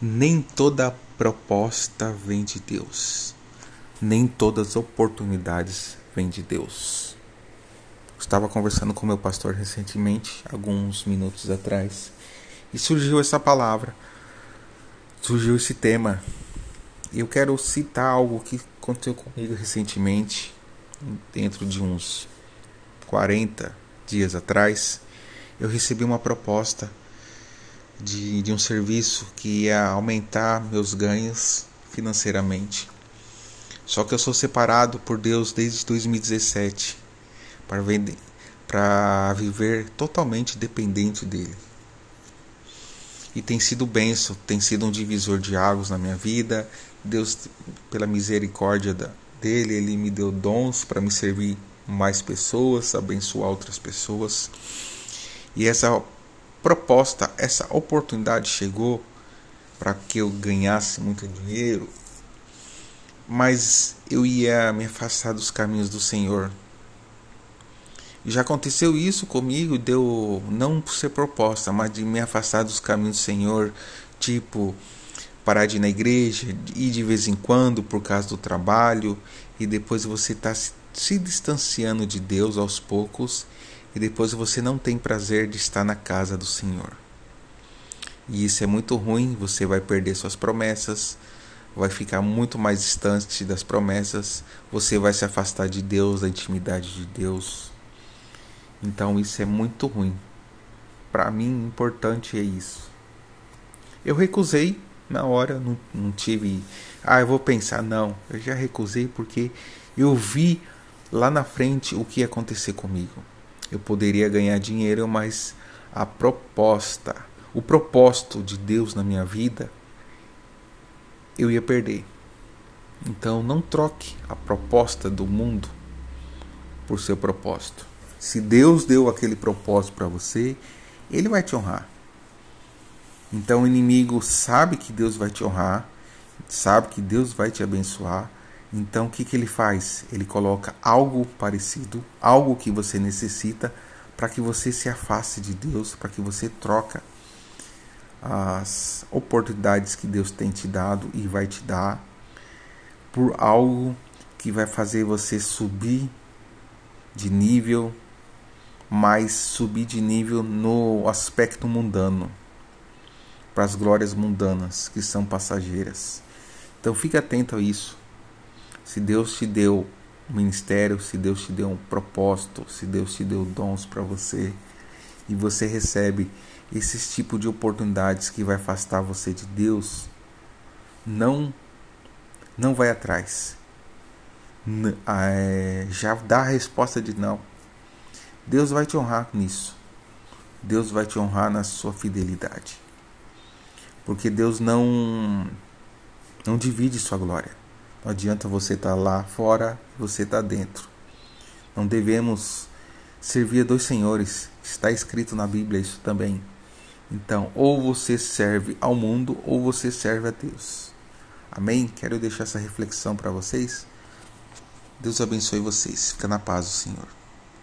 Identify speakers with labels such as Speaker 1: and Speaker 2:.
Speaker 1: Nem toda proposta vem de Deus. Nem todas as oportunidades vêm de Deus. Estava conversando com meu pastor recentemente, alguns minutos atrás, e surgiu essa palavra, surgiu esse tema. Eu quero citar algo que aconteceu comigo recentemente, dentro de uns 40 dias atrás. Eu recebi uma proposta de, de um serviço que ia aumentar meus ganhos financeiramente. Só que eu sou separado por Deus desde 2017 para, vender, para viver totalmente dependente dele. E tem sido benção, tem sido um divisor de águas na minha vida. Deus, pela misericórdia dele, ele me deu dons para me servir mais pessoas, abençoar outras pessoas. E essa proposta, essa oportunidade chegou para que eu ganhasse muito dinheiro, mas eu ia me afastar dos caminhos do Senhor. Já aconteceu isso comigo, deu não por ser proposta, mas de me afastar dos caminhos do Senhor, tipo parar de ir na igreja, ir de vez em quando por causa do trabalho, e depois você está se distanciando de Deus aos poucos e depois você não tem prazer de estar na casa do Senhor. E isso é muito ruim, você vai perder suas promessas, vai ficar muito mais distante das promessas, você vai se afastar de Deus, da intimidade de Deus. Então isso é muito ruim. Para mim, importante é isso. Eu recusei na hora, não, não tive. Ah, eu vou pensar. Não, eu já recusei porque eu vi lá na frente o que ia acontecer comigo eu poderia ganhar dinheiro, mas a proposta, o propósito de Deus na minha vida, eu ia perder. Então não troque a proposta do mundo por seu propósito. Se Deus deu aquele propósito para você, ele vai te honrar. Então o inimigo sabe que Deus vai te honrar, sabe que Deus vai te abençoar, então o que, que ele faz? Ele coloca algo parecido, algo que você necessita para que você se afaste de Deus, para que você troca as oportunidades que Deus tem te dado e vai te dar por algo que vai fazer você subir de nível, mas subir de nível no aspecto mundano, para as glórias mundanas que são passageiras. Então fique atento a isso. Se Deus te deu um ministério, se Deus te deu um propósito, se Deus te deu dons para você e você recebe esses tipos de oportunidades que vai afastar você de Deus, não não vai atrás. É, já dá a resposta de não. Deus vai te honrar nisso. Deus vai te honrar na sua fidelidade. Porque Deus não não divide sua glória. Não adianta você estar tá lá fora, você está dentro. Não devemos servir a dois senhores. Está escrito na Bíblia isso também. Então, ou você serve ao mundo ou você serve a Deus. Amém? Quero deixar essa reflexão para vocês. Deus abençoe vocês. Fica na paz do Senhor.